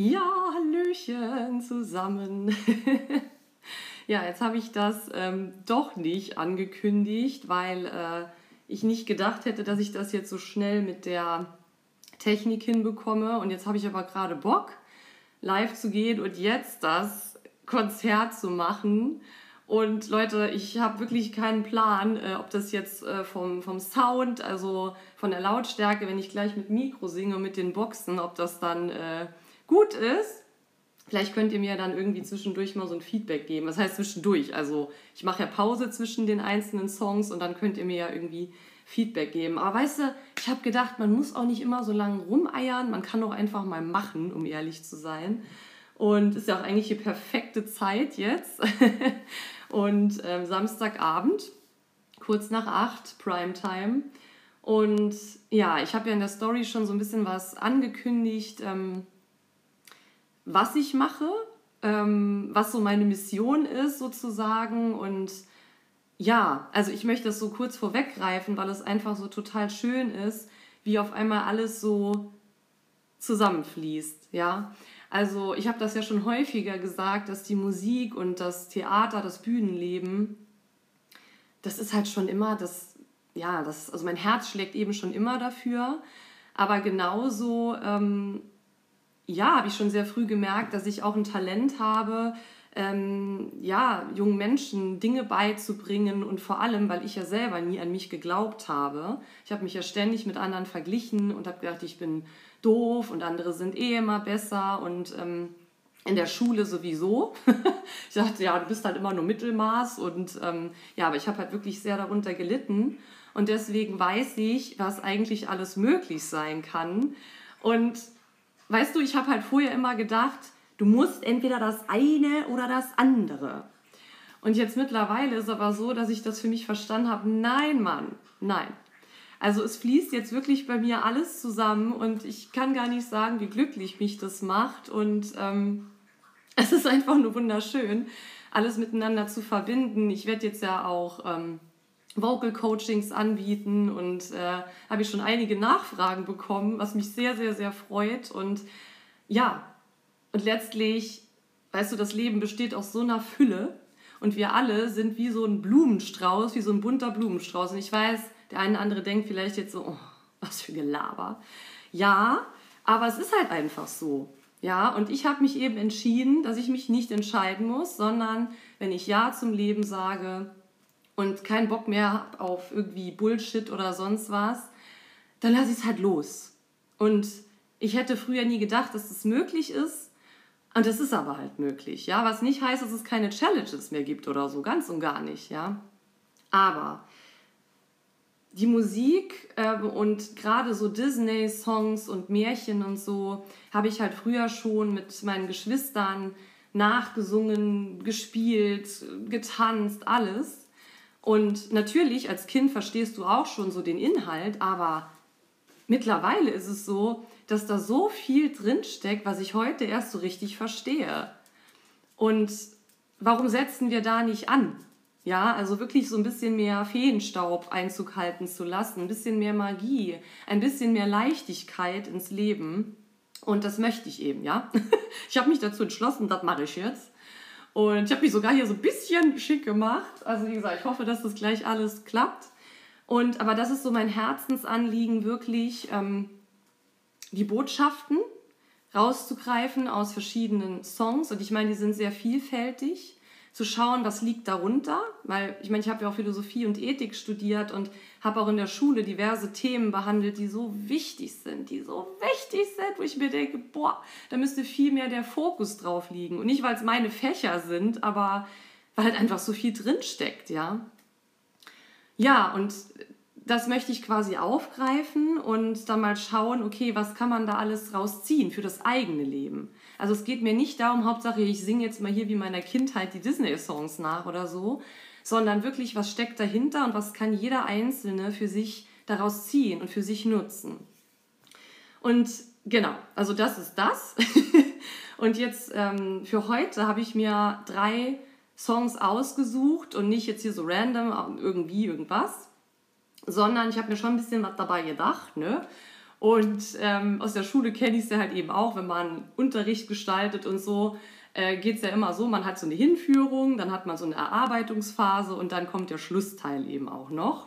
Ja, Hallöchen zusammen. ja, jetzt habe ich das ähm, doch nicht angekündigt, weil äh, ich nicht gedacht hätte, dass ich das jetzt so schnell mit der Technik hinbekomme. Und jetzt habe ich aber gerade Bock, live zu gehen und jetzt das Konzert zu machen. Und Leute, ich habe wirklich keinen Plan, äh, ob das jetzt äh, vom, vom Sound, also von der Lautstärke, wenn ich gleich mit Mikro singe, mit den Boxen, ob das dann äh, gut ist. Vielleicht könnt ihr mir dann irgendwie zwischendurch mal so ein Feedback geben. Das heißt zwischendurch. Also ich mache ja Pause zwischen den einzelnen Songs und dann könnt ihr mir ja irgendwie Feedback geben. Aber weißt du, ich habe gedacht, man muss auch nicht immer so lange rumeiern. Man kann auch einfach mal machen, um ehrlich zu sein. Und ist ja auch eigentlich die perfekte Zeit jetzt. und ähm, Samstagabend, kurz nach acht, Primetime. Und ja, ich habe ja in der Story schon so ein bisschen was angekündigt. Ähm, was ich mache, ähm, was so meine Mission ist sozusagen. Und ja, also ich möchte das so kurz vorweggreifen, weil es einfach so total schön ist, wie auf einmal alles so zusammenfließt, ja. Also ich habe das ja schon häufiger gesagt, dass die Musik und das Theater, das Bühnenleben, das ist halt schon immer das, ja, das, also mein Herz schlägt eben schon immer dafür. Aber genauso ähm, ja, habe ich schon sehr früh gemerkt, dass ich auch ein Talent habe, ähm, ja, jungen Menschen Dinge beizubringen und vor allem, weil ich ja selber nie an mich geglaubt habe. Ich habe mich ja ständig mit anderen verglichen und habe gedacht, ich bin doof und andere sind eh immer besser und ähm, in der Schule sowieso. ich dachte, ja, du bist halt immer nur Mittelmaß und ähm, ja, aber ich habe halt wirklich sehr darunter gelitten und deswegen weiß ich, was eigentlich alles möglich sein kann und weißt du, ich habe halt vorher immer gedacht, du musst entweder das eine oder das andere. Und jetzt mittlerweile ist aber so, dass ich das für mich verstanden habe, nein, Mann, nein. Also es fließt jetzt wirklich bei mir alles zusammen und ich kann gar nicht sagen, wie glücklich mich das macht. Und ähm, es ist einfach nur wunderschön, alles miteinander zu verbinden. Ich werde jetzt ja auch ähm, Vocal Coachings anbieten und äh, habe ich schon einige Nachfragen bekommen, was mich sehr, sehr, sehr freut. Und ja, und letztlich, weißt du, das Leben besteht aus so einer Fülle und wir alle sind wie so ein Blumenstrauß, wie so ein bunter Blumenstrauß. Und ich weiß, der eine oder andere denkt vielleicht jetzt so, oh, was für Gelaber. Ja, aber es ist halt einfach so. Ja, und ich habe mich eben entschieden, dass ich mich nicht entscheiden muss, sondern wenn ich Ja zum Leben sage, und keinen Bock mehr habe auf irgendwie Bullshit oder sonst was, dann lasse ich es halt los. Und ich hätte früher nie gedacht, dass das möglich ist. Und das ist aber halt möglich, ja. Was nicht heißt, dass es keine Challenges mehr gibt oder so, ganz und gar nicht, ja. Aber die Musik äh, und gerade so Disney-Songs und Märchen und so habe ich halt früher schon mit meinen Geschwistern nachgesungen, gespielt, getanzt, alles. Und natürlich, als Kind verstehst du auch schon so den Inhalt, aber mittlerweile ist es so, dass da so viel drinsteckt, was ich heute erst so richtig verstehe. Und warum setzen wir da nicht an? Ja, also wirklich so ein bisschen mehr Feenstaub Einzug halten zu lassen, ein bisschen mehr Magie, ein bisschen mehr Leichtigkeit ins Leben. Und das möchte ich eben, ja. Ich habe mich dazu entschlossen, das mache ich jetzt. Und ich habe mich sogar hier so ein bisschen schick gemacht. Also wie gesagt, ich hoffe, dass das gleich alles klappt. Und aber das ist so mein Herzensanliegen, wirklich ähm, die Botschaften rauszugreifen aus verschiedenen Songs. Und ich meine, die sind sehr vielfältig zu schauen, was liegt darunter, weil ich meine, ich habe ja auch Philosophie und Ethik studiert und habe auch in der Schule diverse Themen behandelt, die so wichtig sind, die so wichtig sind, wo ich mir denke, boah, da müsste viel mehr der Fokus drauf liegen. Und nicht, weil es meine Fächer sind, aber weil halt einfach so viel drinsteckt, ja. Ja, und das möchte ich quasi aufgreifen und dann mal schauen, okay, was kann man da alles rausziehen für das eigene Leben. Also es geht mir nicht darum, Hauptsache ich singe jetzt mal hier wie meiner Kindheit die Disney-Songs nach oder so, sondern wirklich, was steckt dahinter und was kann jeder Einzelne für sich daraus ziehen und für sich nutzen. Und genau, also das ist das. und jetzt ähm, für heute habe ich mir drei Songs ausgesucht und nicht jetzt hier so random irgendwie irgendwas, sondern ich habe mir schon ein bisschen was dabei gedacht. Ne? Und ähm, aus der Schule kenne ich es ja halt eben auch, wenn man Unterricht gestaltet und so, äh, geht es ja immer so, man hat so eine Hinführung, dann hat man so eine Erarbeitungsphase und dann kommt der Schlussteil eben auch noch.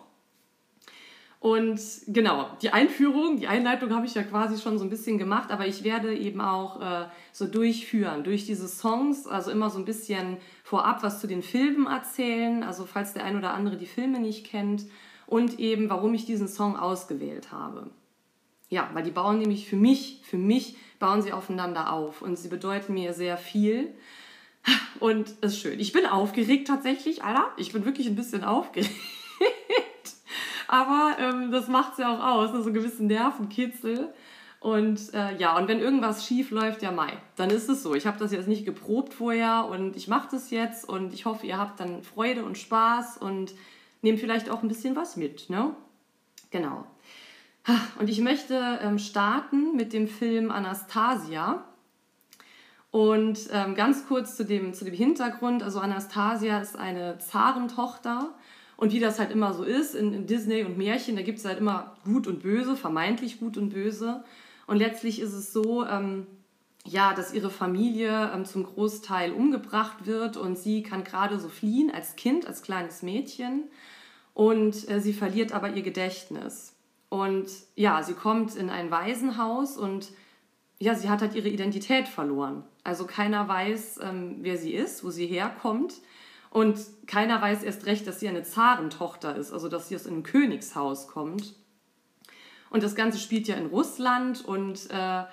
Und genau, die Einführung, die Einleitung habe ich ja quasi schon so ein bisschen gemacht, aber ich werde eben auch äh, so durchführen, durch diese Songs, also immer so ein bisschen vorab was zu den Filmen erzählen, also falls der ein oder andere die Filme nicht kennt und eben, warum ich diesen Song ausgewählt habe. Ja, weil die bauen nämlich für mich, für mich bauen sie aufeinander auf und sie bedeuten mir sehr viel. Und es ist schön. Ich bin aufgeregt tatsächlich, Alter. Ich bin wirklich ein bisschen aufgeregt. Aber ähm, das macht es ja auch aus, ne? so einen gewissen Nervenkitzel. Und äh, ja, und wenn irgendwas schief läuft, ja Mai, dann ist es so. Ich habe das jetzt nicht geprobt vorher und ich mache das jetzt und ich hoffe, ihr habt dann Freude und Spaß und nehmt vielleicht auch ein bisschen was mit. Ne? Genau. Und ich möchte ähm, starten mit dem Film Anastasia. Und ähm, ganz kurz zu dem, zu dem Hintergrund. Also Anastasia ist eine Zarentochter und wie das halt immer so ist in, in Disney und Märchen, da gibt es halt immer gut und böse, vermeintlich gut und böse. Und letztlich ist es so, ähm, ja, dass ihre Familie ähm, zum Großteil umgebracht wird und sie kann gerade so fliehen als Kind, als kleines Mädchen. Und äh, sie verliert aber ihr Gedächtnis. Und ja, sie kommt in ein Waisenhaus und ja, sie hat halt ihre Identität verloren. Also keiner weiß, ähm, wer sie ist, wo sie herkommt. Und keiner weiß erst recht, dass sie eine Zarentochter ist, also dass sie aus einem Königshaus kommt. Und das Ganze spielt ja in Russland und äh,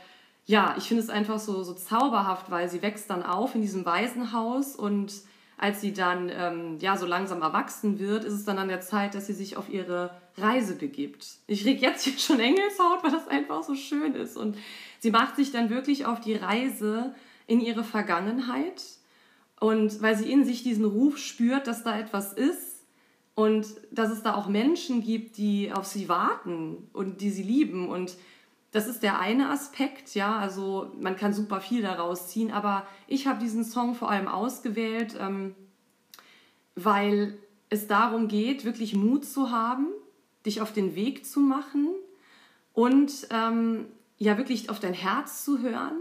ja, ich finde es einfach so, so zauberhaft, weil sie wächst dann auf in diesem Waisenhaus und als sie dann ähm, ja so langsam erwachsen wird, ist es dann an der Zeit, dass sie sich auf ihre Reise begibt. Ich reg jetzt hier schon Engelshaut, weil das einfach so schön ist. Und sie macht sich dann wirklich auf die Reise in ihre Vergangenheit und weil sie in sich diesen Ruf spürt, dass da etwas ist und dass es da auch Menschen gibt, die auf sie warten und die sie lieben. Und das ist der eine Aspekt, ja, also man kann super viel daraus ziehen, aber ich habe diesen Song vor allem ausgewählt, ähm, weil es darum geht, wirklich Mut zu haben, dich auf den Weg zu machen und ähm, ja wirklich auf dein Herz zu hören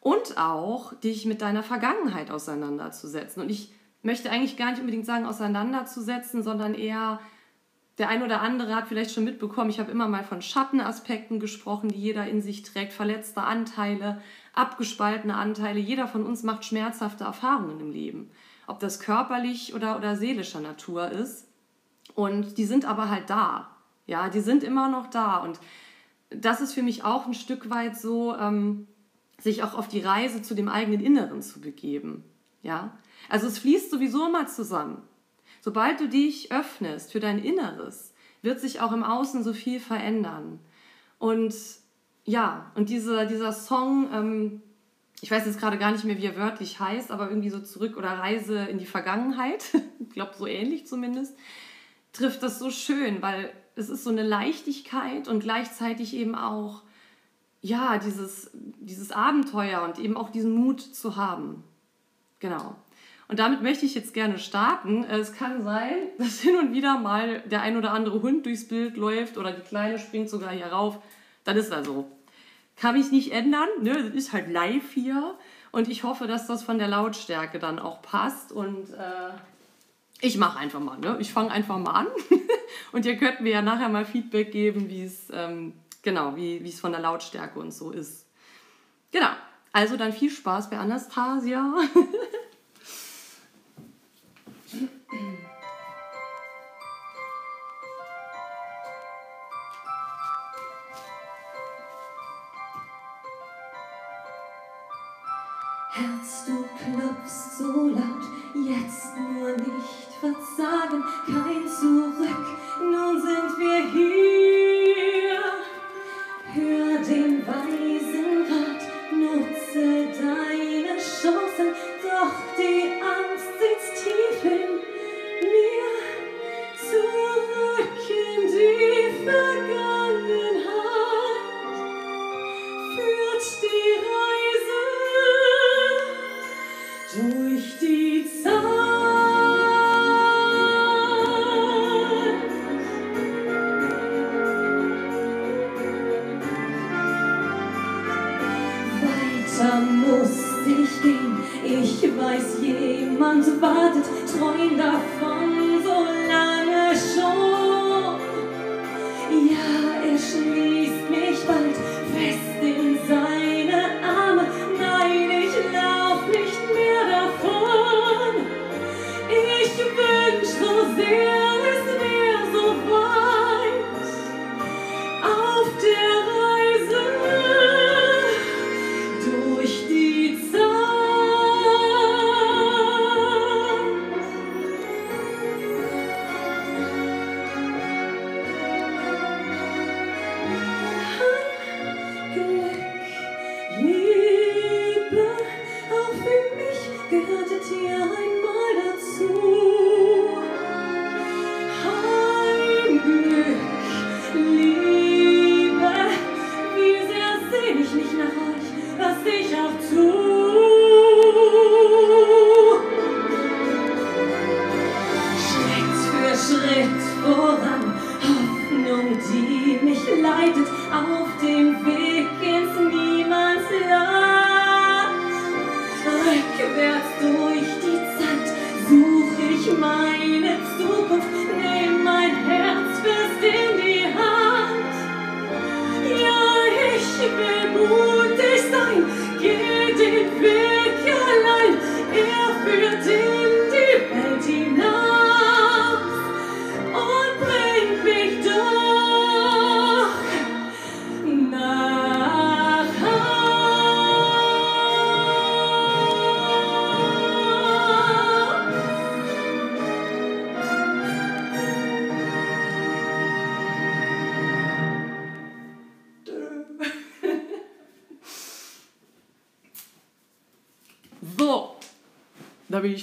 und auch dich mit deiner Vergangenheit auseinanderzusetzen. Und ich möchte eigentlich gar nicht unbedingt sagen auseinanderzusetzen, sondern eher der ein oder andere hat vielleicht schon mitbekommen, ich habe immer mal von Schattenaspekten gesprochen, die jeder in sich trägt, verletzte Anteile, abgespaltene Anteile. Jeder von uns macht schmerzhafte Erfahrungen im Leben, ob das körperlich oder, oder seelischer Natur ist. Und die sind aber halt da. Ja, die sind immer noch da. Und das ist für mich auch ein Stück weit so, ähm, sich auch auf die Reise zu dem eigenen Inneren zu begeben. Ja? Also es fließt sowieso immer zusammen. Sobald du dich öffnest für dein Inneres, wird sich auch im Außen so viel verändern. Und ja, und diese, dieser Song, ähm, ich weiß jetzt gerade gar nicht mehr, wie er wörtlich heißt, aber irgendwie so zurück oder Reise in die Vergangenheit, ich glaube so ähnlich zumindest, trifft das so schön, weil es ist so eine Leichtigkeit und gleichzeitig eben auch ja, dieses, dieses Abenteuer und eben auch diesen Mut zu haben. Genau. Und damit möchte ich jetzt gerne starten. Es kann sein, dass hin und wieder mal der ein oder andere Hund durchs Bild läuft oder die Kleine springt sogar hier rauf. Dann ist er so. Kann mich nicht ändern. Ne? Das ist halt live hier. Und ich hoffe, dass das von der Lautstärke dann auch passt. Und äh, ich mache einfach mal. Ne? Ich fange einfach mal an. und ihr könnt mir ja nachher mal Feedback geben, wie es ähm, genau, wie es von der Lautstärke und so ist. Genau, also dann viel Spaß bei Anastasia. klopfst so laut, jetzt nur nicht verzagen, kein Zurück, nun sind wir hier.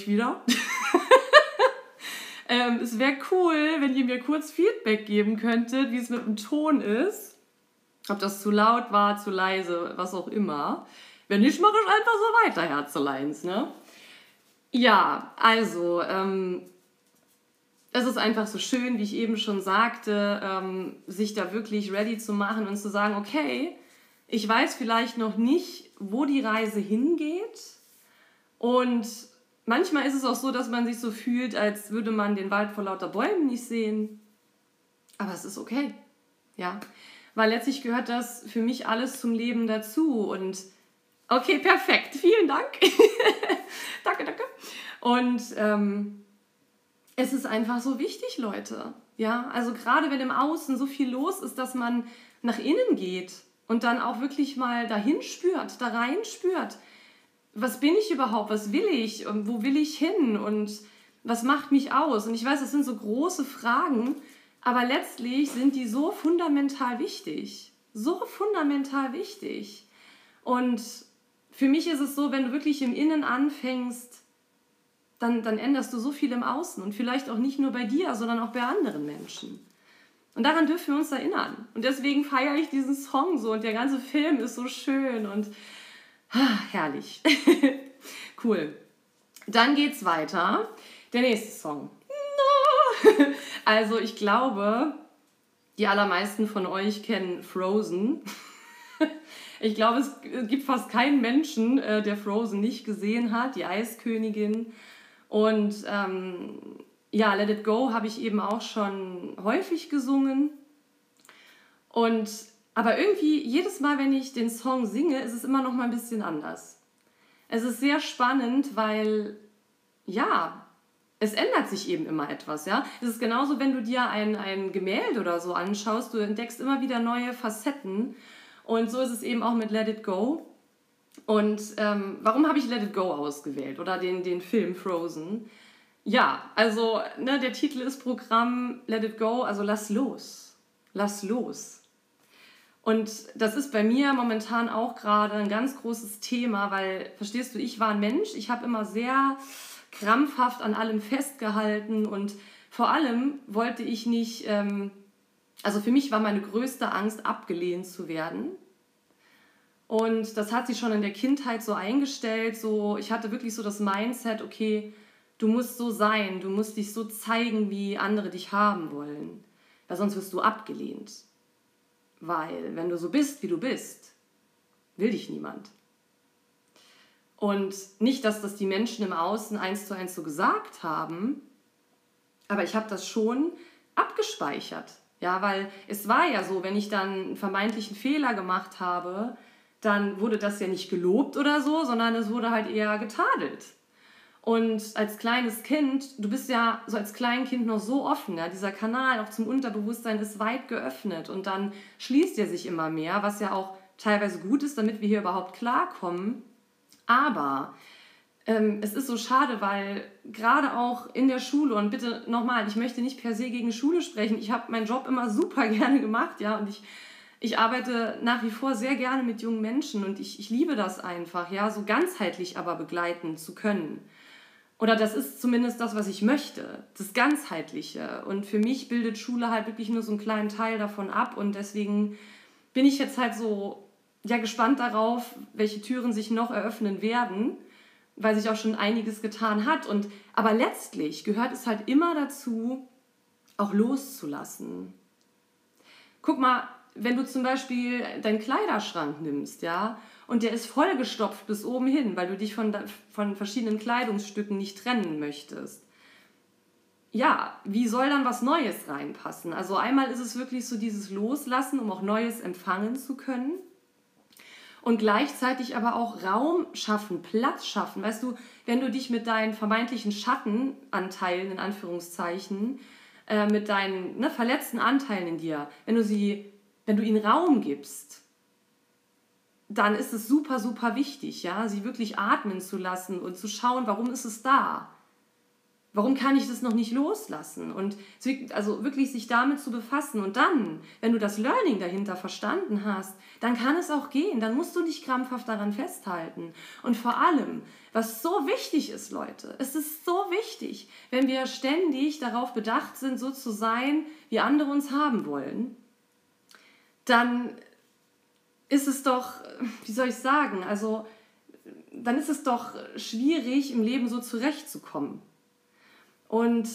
Da bin ich wieder. ähm, es wäre cool, wenn ihr mir kurz Feedback geben könntet, wie es mit dem Ton ist. Ob das zu laut war, zu leise, was auch immer. Wenn nicht, mache ich einfach so weiter, Herzeleins, ne? Ja, also, ähm, es ist einfach so schön, wie ich eben schon sagte, ähm, sich da wirklich ready zu machen und zu sagen, okay, ich weiß vielleicht noch nicht, wo die Reise hingeht. Und manchmal ist es auch so, dass man sich so fühlt, als würde man den Wald vor lauter Bäumen nicht sehen. Aber es ist okay. Ja. Weil letztlich gehört das für mich alles zum Leben dazu. Und okay, perfekt. Vielen Dank. danke, danke. Und ähm, es ist einfach so wichtig, Leute. Ja, also gerade wenn im Außen so viel los ist, dass man nach innen geht und dann auch wirklich mal dahin spürt, da rein spürt. Was bin ich überhaupt? Was will ich? Und wo will ich hin? Und was macht mich aus? Und ich weiß, das sind so große Fragen, aber letztlich sind die so fundamental wichtig. So fundamental wichtig. Und für mich ist es so, wenn du wirklich im Innen anfängst, dann, dann änderst du so viel im Außen und vielleicht auch nicht nur bei dir, sondern auch bei anderen Menschen. Und daran dürfen wir uns erinnern. Und deswegen feiere ich diesen Song so und der ganze Film ist so schön und ah, herrlich. cool. Dann geht's weiter. Der nächste Song. Also ich glaube, die allermeisten von euch kennen Frozen. Ich glaube, es gibt fast keinen Menschen, äh, der Frozen nicht gesehen hat, die Eiskönigin. Und ähm, ja, Let It Go habe ich eben auch schon häufig gesungen. Und aber irgendwie jedes Mal, wenn ich den Song singe, ist es immer noch mal ein bisschen anders. Es ist sehr spannend, weil ja, es ändert sich eben immer etwas, ja. Es ist genauso, wenn du dir ein, ein Gemälde oder so anschaust, du entdeckst immer wieder neue Facetten. Und so ist es eben auch mit Let It Go. Und ähm, warum habe ich Let It Go ausgewählt oder den, den Film Frozen? Ja, also ne, der Titel ist Programm Let It Go, also lass los. Lass los. Und das ist bei mir momentan auch gerade ein ganz großes Thema, weil, verstehst du, ich war ein Mensch, ich habe immer sehr krampfhaft an allem festgehalten und vor allem wollte ich nicht, ähm, also für mich war meine größte Angst, abgelehnt zu werden. Und das hat sich schon in der Kindheit so eingestellt, so ich hatte wirklich so das Mindset, okay, du musst so sein, du musst dich so zeigen, wie andere dich haben wollen, weil sonst wirst du abgelehnt. Weil wenn du so bist, wie du bist, will dich niemand. Und nicht, dass das die Menschen im Außen eins zu eins so gesagt haben, aber ich habe das schon abgespeichert. Ja, weil es war ja so, wenn ich dann einen vermeintlichen Fehler gemacht habe, dann wurde das ja nicht gelobt oder so, sondern es wurde halt eher getadelt. Und als kleines Kind, du bist ja so als Kleinkind noch so offen, ja, dieser Kanal auch zum Unterbewusstsein ist weit geöffnet und dann schließt er sich immer mehr, was ja auch teilweise gut ist, damit wir hier überhaupt klarkommen. Aber ähm, es ist so schade, weil gerade auch in der Schule, und bitte nochmal, ich möchte nicht per se gegen Schule sprechen, ich habe meinen Job immer super gerne gemacht, ja, und ich, ich arbeite nach wie vor sehr gerne mit jungen Menschen und ich, ich liebe das einfach, ja, so ganzheitlich aber begleiten zu können. Oder das ist zumindest das, was ich möchte, das Ganzheitliche. Und für mich bildet Schule halt wirklich nur so einen kleinen Teil davon ab und deswegen bin ich jetzt halt so ja, gespannt darauf, welche Türen sich noch eröffnen werden weil sich auch schon einiges getan hat. Und, aber letztlich gehört es halt immer dazu, auch loszulassen. Guck mal, wenn du zum Beispiel deinen Kleiderschrank nimmst, ja, und der ist vollgestopft bis oben hin, weil du dich von, von verschiedenen Kleidungsstücken nicht trennen möchtest. Ja, wie soll dann was Neues reinpassen? Also einmal ist es wirklich so dieses Loslassen, um auch Neues empfangen zu können und gleichzeitig aber auch Raum schaffen, Platz schaffen. Weißt du, wenn du dich mit deinen vermeintlichen Schattenanteilen, in Anführungszeichen, äh, mit deinen ne, verletzten Anteilen in dir, wenn du sie, wenn du ihnen Raum gibst, dann ist es super, super wichtig, ja, sie wirklich atmen zu lassen und zu schauen, warum ist es da? Warum kann ich das noch nicht loslassen? Und also wirklich sich damit zu befassen. Und dann, wenn du das Learning dahinter verstanden hast, dann kann es auch gehen. Dann musst du nicht krampfhaft daran festhalten. Und vor allem, was so wichtig ist, Leute, es ist so wichtig, wenn wir ständig darauf bedacht sind, so zu sein, wie andere uns haben wollen, dann ist es doch, wie soll ich sagen, also dann ist es doch schwierig, im Leben so zurechtzukommen. Und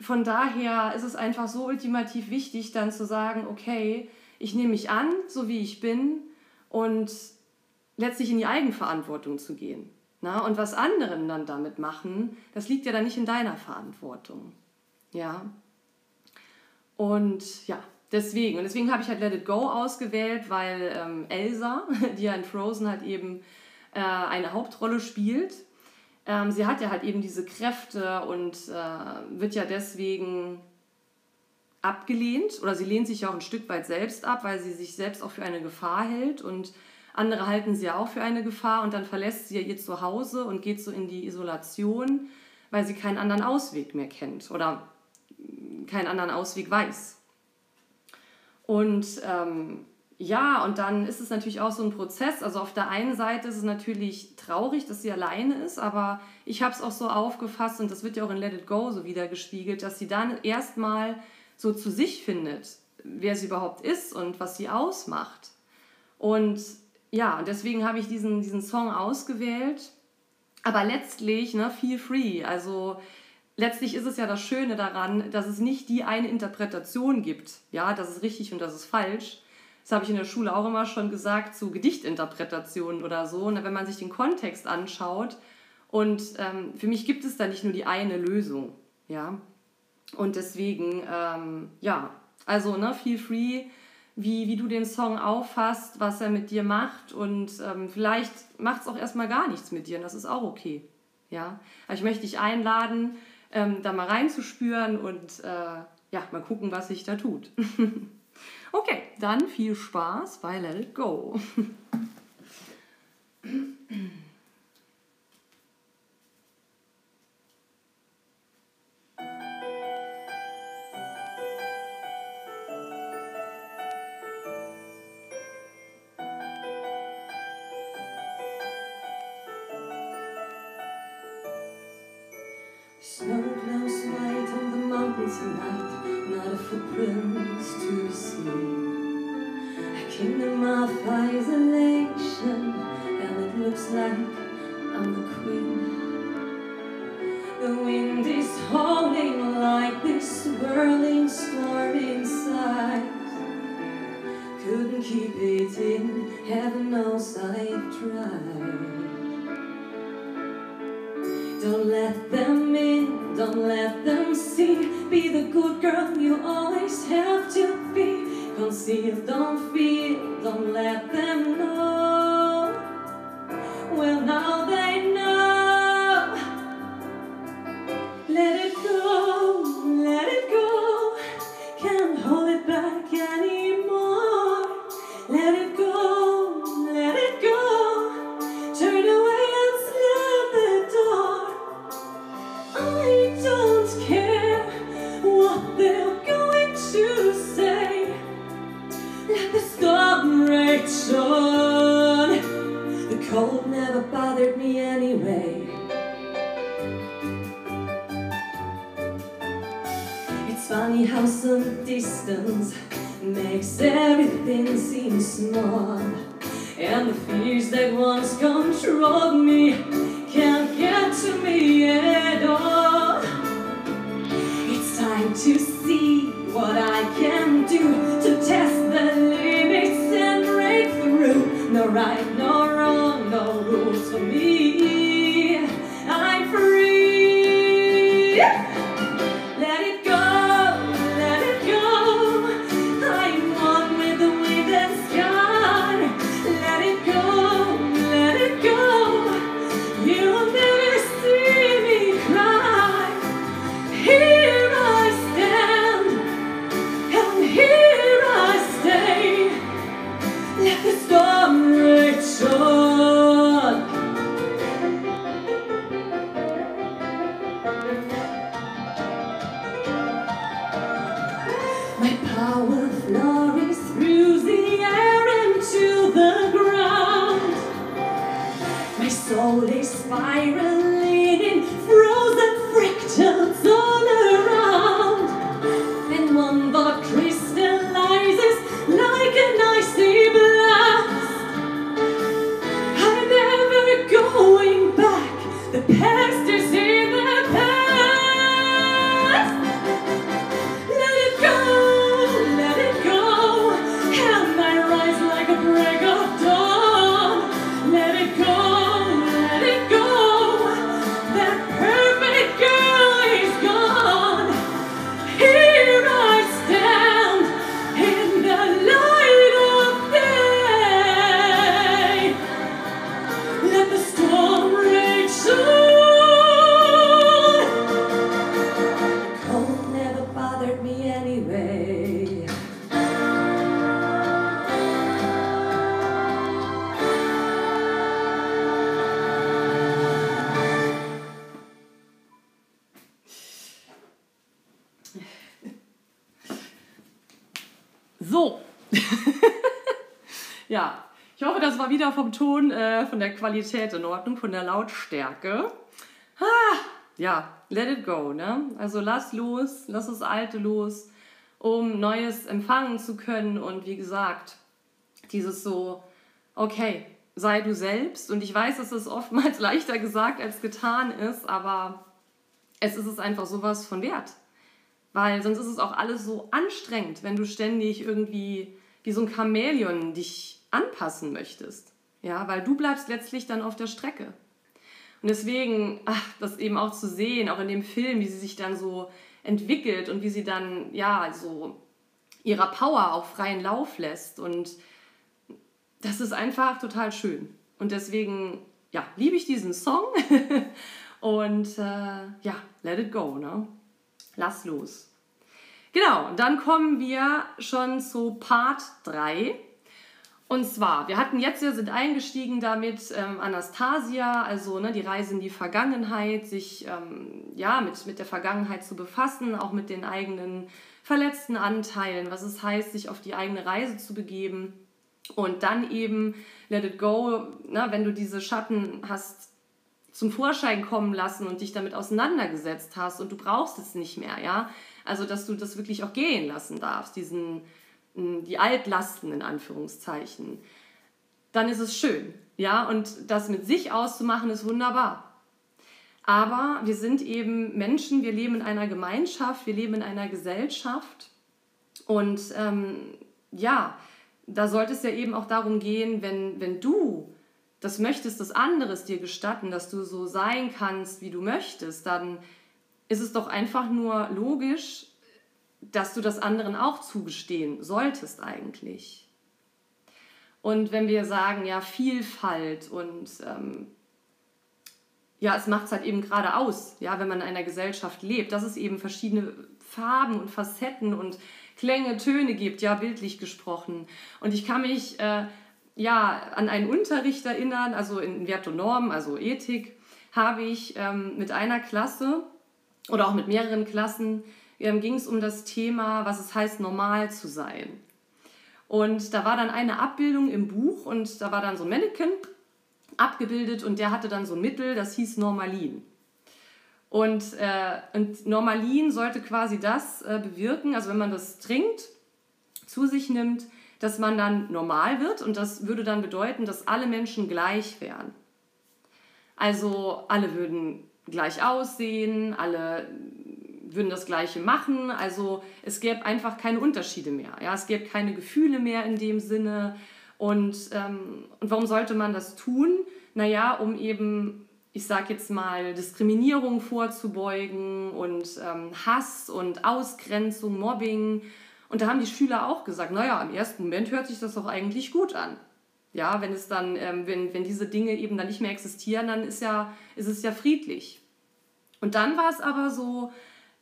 von daher ist es einfach so ultimativ wichtig, dann zu sagen, okay, ich nehme mich an, so wie ich bin und letztlich in die Eigenverantwortung zu gehen. Na? Und was anderen dann damit machen, das liegt ja dann nicht in deiner Verantwortung. Ja. Und ja, deswegen. Und deswegen habe ich halt Let It Go ausgewählt, weil ähm, Elsa, die ja in Frozen halt eben äh, eine Hauptrolle spielt, ähm, sie hat ja halt eben diese Kräfte und äh, wird ja deswegen abgelehnt oder sie lehnt sich ja auch ein Stück weit selbst ab, weil sie sich selbst auch für eine Gefahr hält und andere halten sie ja auch für eine Gefahr und dann verlässt sie ja ihr Zuhause und geht so in die Isolation, weil sie keinen anderen Ausweg mehr kennt oder keinen anderen Ausweg weiß. Und ähm, ja, und dann ist es natürlich auch so ein Prozess. Also auf der einen Seite ist es natürlich traurig, dass sie alleine ist, aber ich habe es auch so aufgefasst und das wird ja auch in Let It Go so wieder gespiegelt, dass sie dann erstmal so zu sich findet, wer sie überhaupt ist und was sie ausmacht. Und ja, deswegen habe ich diesen, diesen Song ausgewählt. Aber letztlich, ne, feel free. Also letztlich ist es ja das Schöne daran, dass es nicht die eine Interpretation gibt. Ja, das ist richtig und das ist falsch das habe ich in der Schule auch immer schon gesagt, zu Gedichtinterpretationen oder so. Und wenn man sich den Kontext anschaut, und ähm, für mich gibt es da nicht nur die eine Lösung, ja. Und deswegen, ähm, ja, also ne, feel free, wie, wie du den Song auffasst, was er mit dir macht und ähm, vielleicht macht es auch erstmal gar nichts mit dir und das ist auch okay, ja. Aber ich möchte dich einladen, ähm, da mal reinzuspüren und äh, ja, mal gucken, was sich da tut. Okay, dann viel Spaß bei Let It Go. So. ja, ich hoffe, das war wieder vom Ton, äh, von der Qualität in Ordnung, von der Lautstärke. Ah, ja, let it go, ne? Also lass los, lass das Alte los, um Neues empfangen zu können. Und wie gesagt, dieses so, okay, sei du selbst. Und ich weiß, dass es oftmals leichter gesagt als getan ist, aber es ist es einfach sowas von wert. Weil sonst ist es auch alles so anstrengend, wenn du ständig irgendwie wie so ein Chamäleon dich anpassen möchtest. Ja, weil du bleibst letztlich dann auf der Strecke. Und deswegen, ach, das eben auch zu sehen, auch in dem Film, wie sie sich dann so entwickelt und wie sie dann, ja, so ihrer Power auch freien Lauf lässt. Und das ist einfach total schön. Und deswegen, ja, liebe ich diesen Song. und äh, ja, let it go, ne? Lass los. Genau, dann kommen wir schon zu Part 3. Und zwar, wir hatten jetzt, wir sind eingestiegen damit ähm, Anastasia, also ne, die Reise in die Vergangenheit, sich ähm, ja, mit, mit der Vergangenheit zu befassen, auch mit den eigenen verletzten Anteilen, was es heißt, sich auf die eigene Reise zu begeben. Und dann eben Let It Go, ne, wenn du diese Schatten hast zum Vorschein kommen lassen und dich damit auseinandergesetzt hast und du brauchst es nicht mehr, ja. Also, dass du das wirklich auch gehen lassen darfst, diesen, die Altlasten in Anführungszeichen, dann ist es schön, ja. Und das mit sich auszumachen ist wunderbar. Aber wir sind eben Menschen, wir leben in einer Gemeinschaft, wir leben in einer Gesellschaft und ähm, ja, da sollte es ja eben auch darum gehen, wenn, wenn du das möchtest, dass anderes dir gestatten, dass du so sein kannst, wie du möchtest, dann ist es doch einfach nur logisch, dass du das anderen auch zugestehen solltest eigentlich. Und wenn wir sagen, ja, Vielfalt und ähm, ja, es macht es halt eben gerade aus, ja, wenn man in einer Gesellschaft lebt, dass es eben verschiedene Farben und Facetten und Klänge, Töne gibt, ja, bildlich gesprochen. Und ich kann mich äh, ja an einen Unterricht erinnern, also in Wert und Norm, also Ethik, habe ich ähm, mit einer Klasse oder auch mit mehreren Klassen ähm, ging es um das Thema, was es heißt, normal zu sein. Und da war dann eine Abbildung im Buch und da war dann so ein Mannequin abgebildet und der hatte dann so ein Mittel, das hieß Normalin. Und, äh, und Normalin sollte quasi das äh, bewirken, also wenn man das trinkt, zu sich nimmt, dass man dann normal wird und das würde dann bedeuten, dass alle Menschen gleich wären. Also alle würden gleich aussehen, alle würden das Gleiche machen. Also es gäbe einfach keine Unterschiede mehr. Ja? Es gäbe keine Gefühle mehr in dem Sinne. Und, ähm, und warum sollte man das tun? Naja, um eben, ich sage jetzt mal, Diskriminierung vorzubeugen und ähm, Hass und Ausgrenzung, Mobbing. Und da haben die Schüler auch gesagt, naja, im ersten Moment hört sich das doch eigentlich gut an. Ja, wenn es dann, ähm, wenn, wenn diese Dinge eben dann nicht mehr existieren, dann ist, ja, ist es ja friedlich. Und dann war es aber so,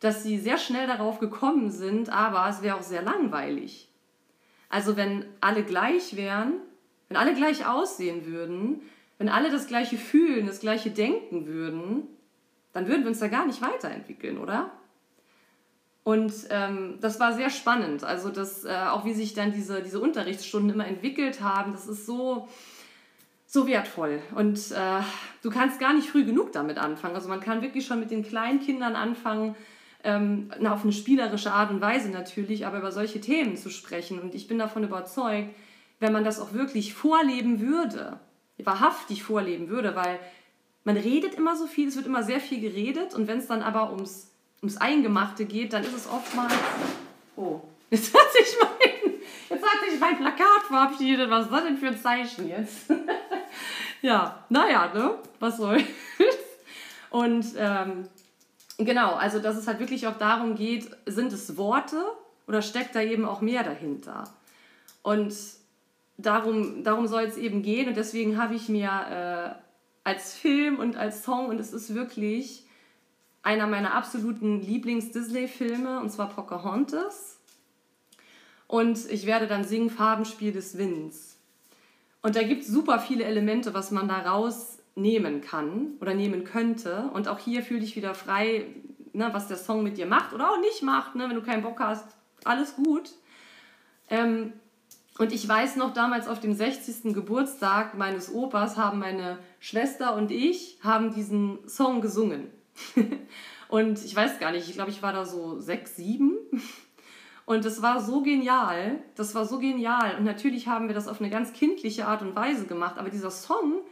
dass sie sehr schnell darauf gekommen sind, aber es wäre auch sehr langweilig. Also wenn alle gleich wären, wenn alle gleich aussehen würden, wenn alle das gleiche fühlen, das gleiche denken würden, dann würden wir uns da gar nicht weiterentwickeln, oder? Und ähm, das war sehr spannend. Also das, äh, auch wie sich dann diese, diese Unterrichtsstunden immer entwickelt haben, das ist so, so wertvoll. Und äh, du kannst gar nicht früh genug damit anfangen. Also man kann wirklich schon mit den kleinen Kindern anfangen, ähm, auf eine spielerische Art und Weise natürlich, aber über solche Themen zu sprechen. Und ich bin davon überzeugt, wenn man das auch wirklich vorleben würde, wahrhaftig vorleben würde, weil man redet immer so viel, es wird immer sehr viel geredet und wenn es dann aber ums, ums Eingemachte geht, dann ist es oftmals. Oh, jetzt hat sich mein, jetzt hat sich mein Plakat verabschiedet. Was ist das denn für ein Zeichen jetzt? ja, naja, ne? Was soll. und ähm, Genau, also dass es halt wirklich auch darum geht, sind es Worte oder steckt da eben auch mehr dahinter? Und darum, darum soll es eben gehen und deswegen habe ich mir äh, als Film und als Song, und es ist wirklich einer meiner absoluten Lieblings-Disney-Filme, und zwar Pocahontas. Und ich werde dann singen Farbenspiel des Winds. Und da gibt es super viele Elemente, was man da raus nehmen kann oder nehmen könnte. Und auch hier fühle dich wieder frei, ne, was der Song mit dir macht oder auch nicht macht. Ne, wenn du keinen Bock hast, alles gut. Ähm, und ich weiß noch, damals auf dem 60. Geburtstag meines Opas haben meine Schwester und ich haben diesen Song gesungen. und ich weiß gar nicht, ich glaube, ich war da so sechs, sieben. Und das war so genial, das war so genial. Und natürlich haben wir das auf eine ganz kindliche Art und Weise gemacht, aber dieser Song,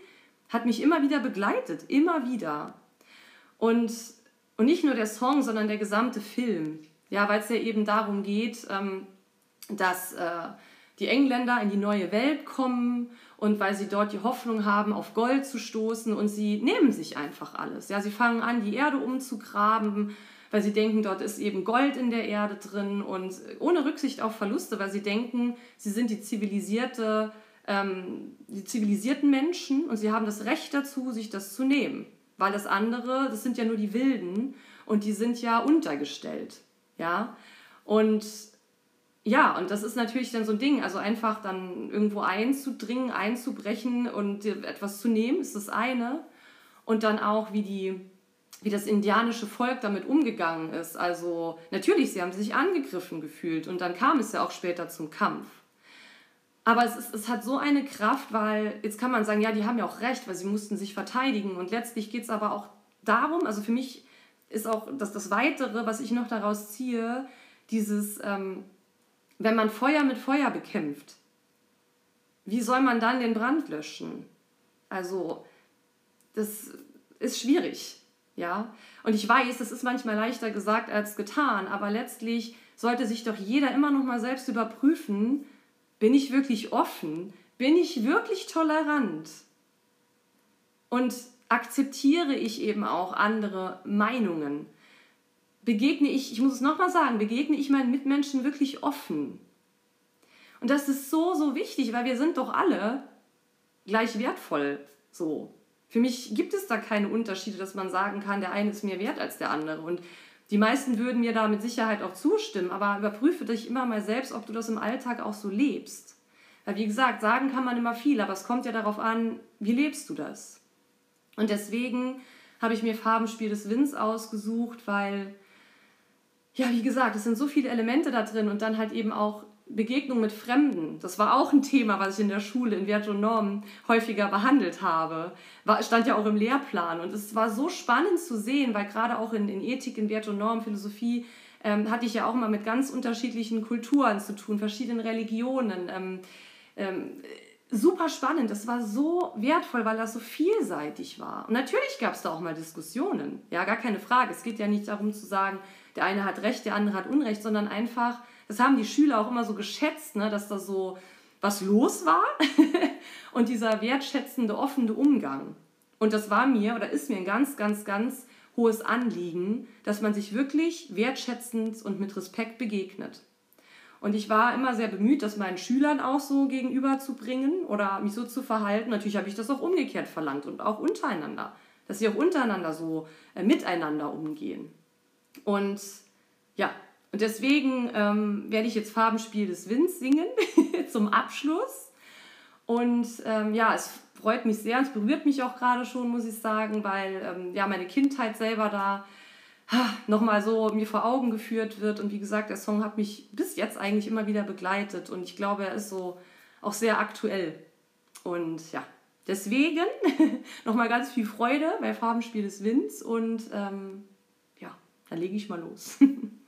hat mich immer wieder begleitet, immer wieder. Und, und nicht nur der Song, sondern der gesamte Film. Ja, weil es ja eben darum geht, ähm, dass äh, die Engländer in die neue Welt kommen und weil sie dort die Hoffnung haben, auf Gold zu stoßen und sie nehmen sich einfach alles. Ja, sie fangen an, die Erde umzugraben, weil sie denken, dort ist eben Gold in der Erde drin und ohne Rücksicht auf Verluste, weil sie denken, sie sind die zivilisierte ähm, die zivilisierten Menschen und sie haben das Recht dazu, sich das zu nehmen. Weil das andere, das sind ja nur die Wilden und die sind ja untergestellt. Ja, und ja, und das ist natürlich dann so ein Ding, also einfach dann irgendwo einzudringen, einzubrechen und etwas zu nehmen, ist das eine. Und dann auch, wie die, wie das indianische Volk damit umgegangen ist. Also natürlich, sie haben sich angegriffen gefühlt und dann kam es ja auch später zum Kampf. Aber es, ist, es hat so eine Kraft, weil jetzt kann man sagen, ja, die haben ja auch recht, weil sie mussten sich verteidigen. Und letztlich geht es aber auch darum, also für mich ist auch das, das Weitere, was ich noch daraus ziehe, dieses, ähm, wenn man Feuer mit Feuer bekämpft, wie soll man dann den Brand löschen? Also, das ist schwierig, ja. Und ich weiß, das ist manchmal leichter gesagt als getan, aber letztlich sollte sich doch jeder immer noch mal selbst überprüfen, bin ich wirklich offen? Bin ich wirklich tolerant? Und akzeptiere ich eben auch andere Meinungen? Begegne ich, ich muss es nochmal sagen, begegne ich meinen Mitmenschen wirklich offen? Und das ist so, so wichtig, weil wir sind doch alle gleich wertvoll so. Für mich gibt es da keine Unterschiede, dass man sagen kann, der eine ist mehr wert als der andere. Und die meisten würden mir da mit Sicherheit auch zustimmen, aber überprüfe dich immer mal selbst, ob du das im Alltag auch so lebst. Weil wie gesagt, sagen kann man immer viel, aber es kommt ja darauf an, wie lebst du das? Und deswegen habe ich mir Farbenspiel des Winds ausgesucht, weil, ja, wie gesagt, es sind so viele Elemente da drin und dann halt eben auch Begegnung mit Fremden, das war auch ein Thema, was ich in der Schule in Wert und Normen häufiger behandelt habe. War, stand ja auch im Lehrplan. Und es war so spannend zu sehen, weil gerade auch in, in Ethik, in Wert und Normen, Philosophie, ähm, hatte ich ja auch mal mit ganz unterschiedlichen Kulturen zu tun, verschiedenen Religionen. Ähm, ähm, super spannend. Das war so wertvoll, weil das so vielseitig war. Und natürlich gab es da auch mal Diskussionen. Ja, gar keine Frage. Es geht ja nicht darum zu sagen, der eine hat Recht, der andere hat Unrecht, sondern einfach das haben die Schüler auch immer so geschätzt, ne, dass da so was los war und dieser wertschätzende, offene Umgang. Und das war mir oder ist mir ein ganz, ganz, ganz hohes Anliegen, dass man sich wirklich wertschätzend und mit Respekt begegnet. Und ich war immer sehr bemüht, das meinen Schülern auch so gegenüberzubringen oder mich so zu verhalten. Natürlich habe ich das auch umgekehrt verlangt und auch untereinander, dass sie auch untereinander so äh, miteinander umgehen. Und ja, und deswegen ähm, werde ich jetzt Farbenspiel des Winds singen zum Abschluss. Und ähm, ja, es freut mich sehr, es berührt mich auch gerade schon, muss ich sagen, weil ähm, ja meine Kindheit selber da nochmal so mir vor Augen geführt wird. Und wie gesagt, der Song hat mich bis jetzt eigentlich immer wieder begleitet und ich glaube, er ist so auch sehr aktuell. Und ja, deswegen nochmal ganz viel Freude bei Farbenspiel des Winds und ähm, dann lege ich mal los.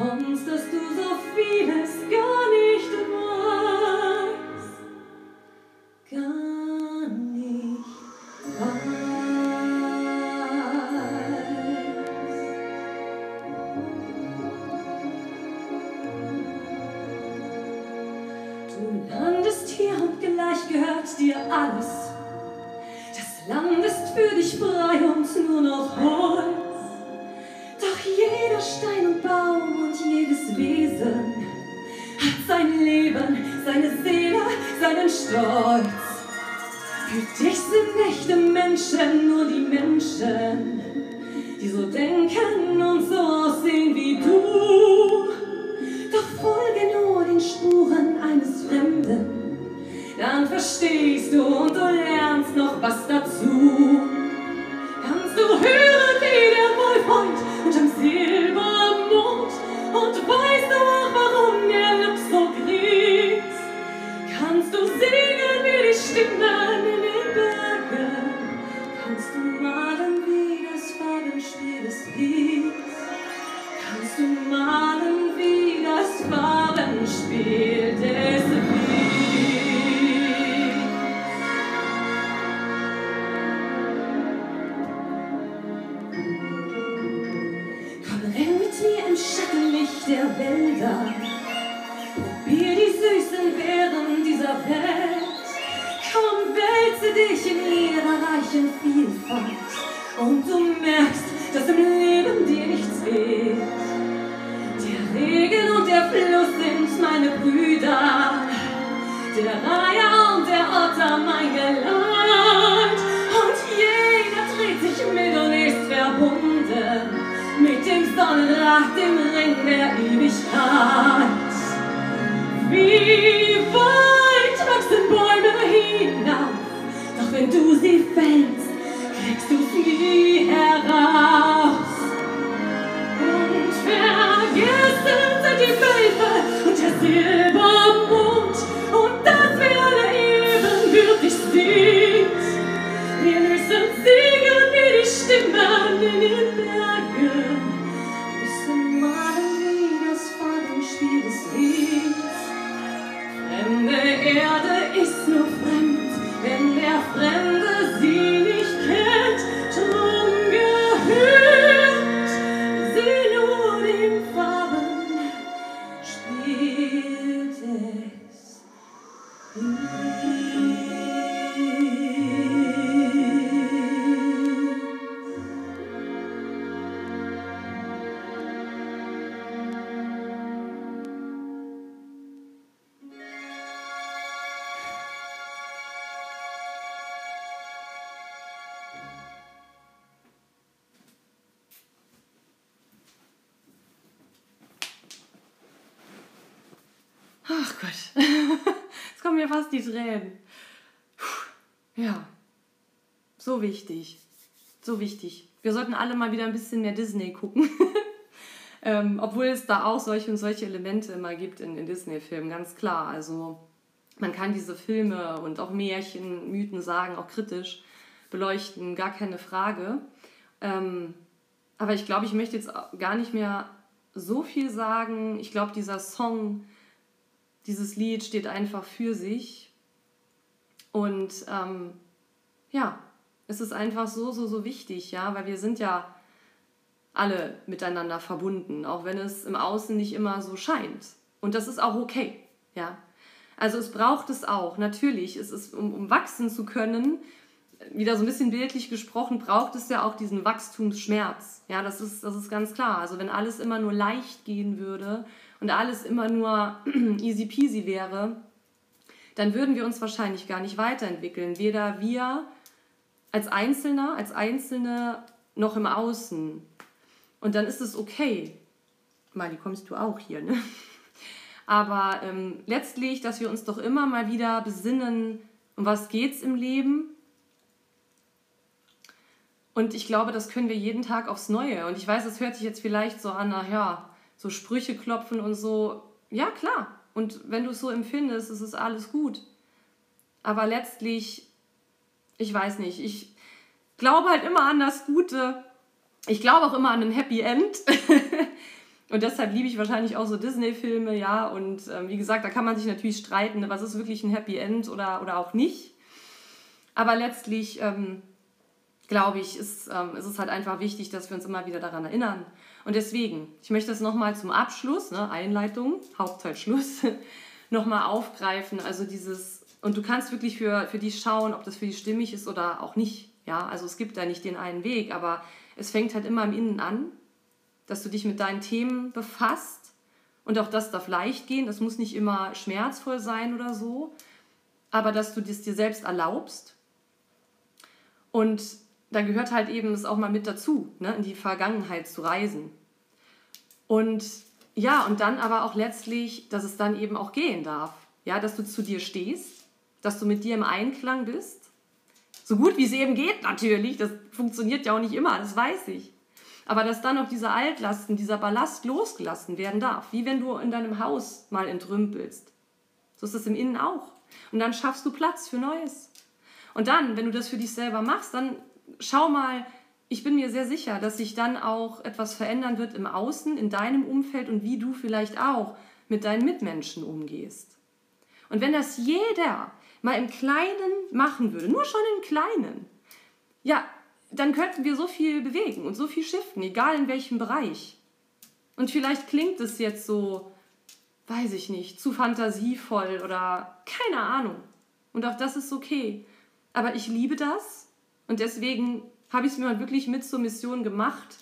Wie sein Leben, seine Seele, seinen Stolz. Für dich sind echte Menschen nur die Menschen, die so denken und so aussehen wie du. Doch folge nur den Spuren eines Fremden dann verstehst du und du lernst noch was dazu. Mit dem Ring der Ewigkeit. Wie weit wachsen Bäume hinauf, doch wenn du sie fällst, kriegst du's nie heraus. Und vergessen sind die Wölfe und der Silbermond Erde Ach Gott. Jetzt kommen mir fast die Tränen. Ja. So wichtig. So wichtig. Wir sollten alle mal wieder ein bisschen mehr Disney gucken. ähm, obwohl es da auch solche und solche Elemente immer gibt in, in Disney-Filmen, ganz klar. Also man kann diese Filme und auch Märchen, Mythen sagen, auch kritisch beleuchten, gar keine Frage. Ähm, aber ich glaube, ich möchte jetzt gar nicht mehr so viel sagen. Ich glaube, dieser Song, dieses Lied steht einfach für sich. Und ähm, ja, es ist einfach so, so, so wichtig, ja, weil wir sind ja alle miteinander verbunden, auch wenn es im Außen nicht immer so scheint. Und das ist auch okay, ja. Also es braucht es auch, natürlich. Es ist, um, um wachsen zu können, wieder so ein bisschen bildlich gesprochen, braucht es ja auch diesen Wachstumsschmerz. Ja, das ist, das ist ganz klar. Also wenn alles immer nur leicht gehen würde und alles immer nur easy peasy wäre, dann würden wir uns wahrscheinlich gar nicht weiterentwickeln. Weder wir als Einzelner, als Einzelne noch im Außen. Und dann ist es okay. Mali, kommst du auch hier, ne? Aber ähm, letztlich, dass wir uns doch immer mal wieder besinnen, um was geht's im Leben? Und ich glaube, das können wir jeden Tag aufs Neue. Und ich weiß, es hört sich jetzt vielleicht so an, naja, so Sprüche klopfen und so. Ja, klar. Und wenn du es so empfindest, ist es alles gut. Aber letztlich, ich weiß nicht, ich glaube halt immer an das Gute. Ich glaube auch immer an ein Happy End. und deshalb liebe ich wahrscheinlich auch so Disney-Filme, ja. Und ähm, wie gesagt, da kann man sich natürlich streiten, was ist wirklich ein Happy End oder, oder auch nicht. Aber letztlich ähm, glaube ich, ist, ähm, ist es halt einfach wichtig, dass wir uns immer wieder daran erinnern. Und deswegen, ich möchte es nochmal zum Abschluss, ne, Einleitung, Hauptteil Schluss, nochmal aufgreifen. Also dieses, und du kannst wirklich für, für dich schauen, ob das für dich stimmig ist oder auch nicht. Ja, also es gibt da nicht den einen Weg, aber es fängt halt immer im Innen an, dass du dich mit deinen Themen befasst. Und auch das darf leicht gehen, das muss nicht immer schmerzvoll sein oder so, aber dass du das dir selbst erlaubst. Und da gehört halt eben es auch mal mit dazu, ne, in die Vergangenheit zu reisen. Und ja, und dann aber auch letztlich, dass es dann eben auch gehen darf. Ja, dass du zu dir stehst, dass du mit dir im Einklang bist. So gut wie es eben geht, natürlich. Das funktioniert ja auch nicht immer, das weiß ich. Aber dass dann auch diese Altlasten, dieser Ballast losgelassen werden darf. Wie wenn du in deinem Haus mal entrümpelst. So ist das im Innen auch. Und dann schaffst du Platz für Neues. Und dann, wenn du das für dich selber machst, dann schau mal, ich bin mir sehr sicher, dass sich dann auch etwas verändern wird im Außen, in deinem Umfeld und wie du vielleicht auch mit deinen Mitmenschen umgehst. Und wenn das jeder mal im Kleinen machen würde, nur schon im Kleinen, ja, dann könnten wir so viel bewegen und so viel shiften, egal in welchem Bereich. Und vielleicht klingt es jetzt so, weiß ich nicht, zu fantasievoll oder keine Ahnung. Und auch das ist okay. Aber ich liebe das und deswegen habe ich es mir wirklich mit zur Mission gemacht,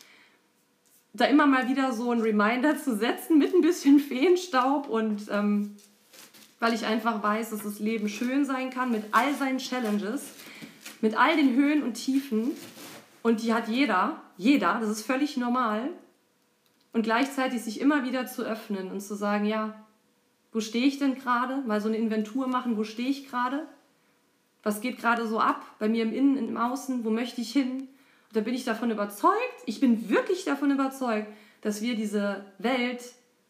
da immer mal wieder so einen Reminder zu setzen mit ein bisschen Feenstaub und ähm, weil ich einfach weiß, dass das Leben schön sein kann mit all seinen Challenges, mit all den Höhen und Tiefen und die hat jeder, jeder, das ist völlig normal und gleichzeitig sich immer wieder zu öffnen und zu sagen, ja, wo stehe ich denn gerade? Mal so eine Inventur machen, wo stehe ich gerade? Was geht gerade so ab bei mir im Innen, im Außen, wo möchte ich hin? Und da bin ich davon überzeugt, ich bin wirklich davon überzeugt, dass wir diese Welt,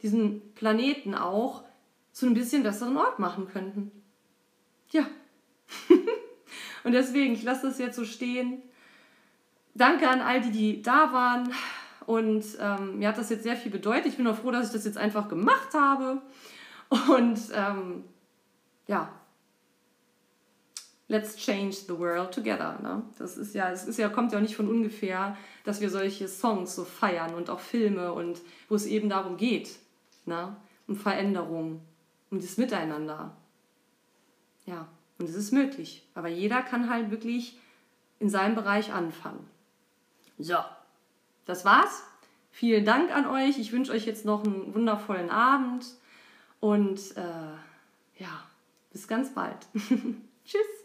diesen Planeten auch zu einem bisschen besseren Ort machen könnten. Ja. Und deswegen, ich lasse das jetzt so stehen. Danke an all die, die da waren. Und ähm, mir hat das jetzt sehr viel bedeutet. Ich bin auch froh, dass ich das jetzt einfach gemacht habe. Und ähm, ja, let's change the world together. Ne? Das ist ja, es ist ja, kommt ja auch nicht von ungefähr, dass wir solche Songs so feiern und auch Filme und wo es eben darum geht, ne? um Veränderung, um das Miteinander. Ja, und es ist möglich. Aber jeder kann halt wirklich in seinem Bereich anfangen. So, das war's. Vielen Dank an euch. Ich wünsche euch jetzt noch einen wundervollen Abend und äh, ja, bis ganz bald. Tschüss.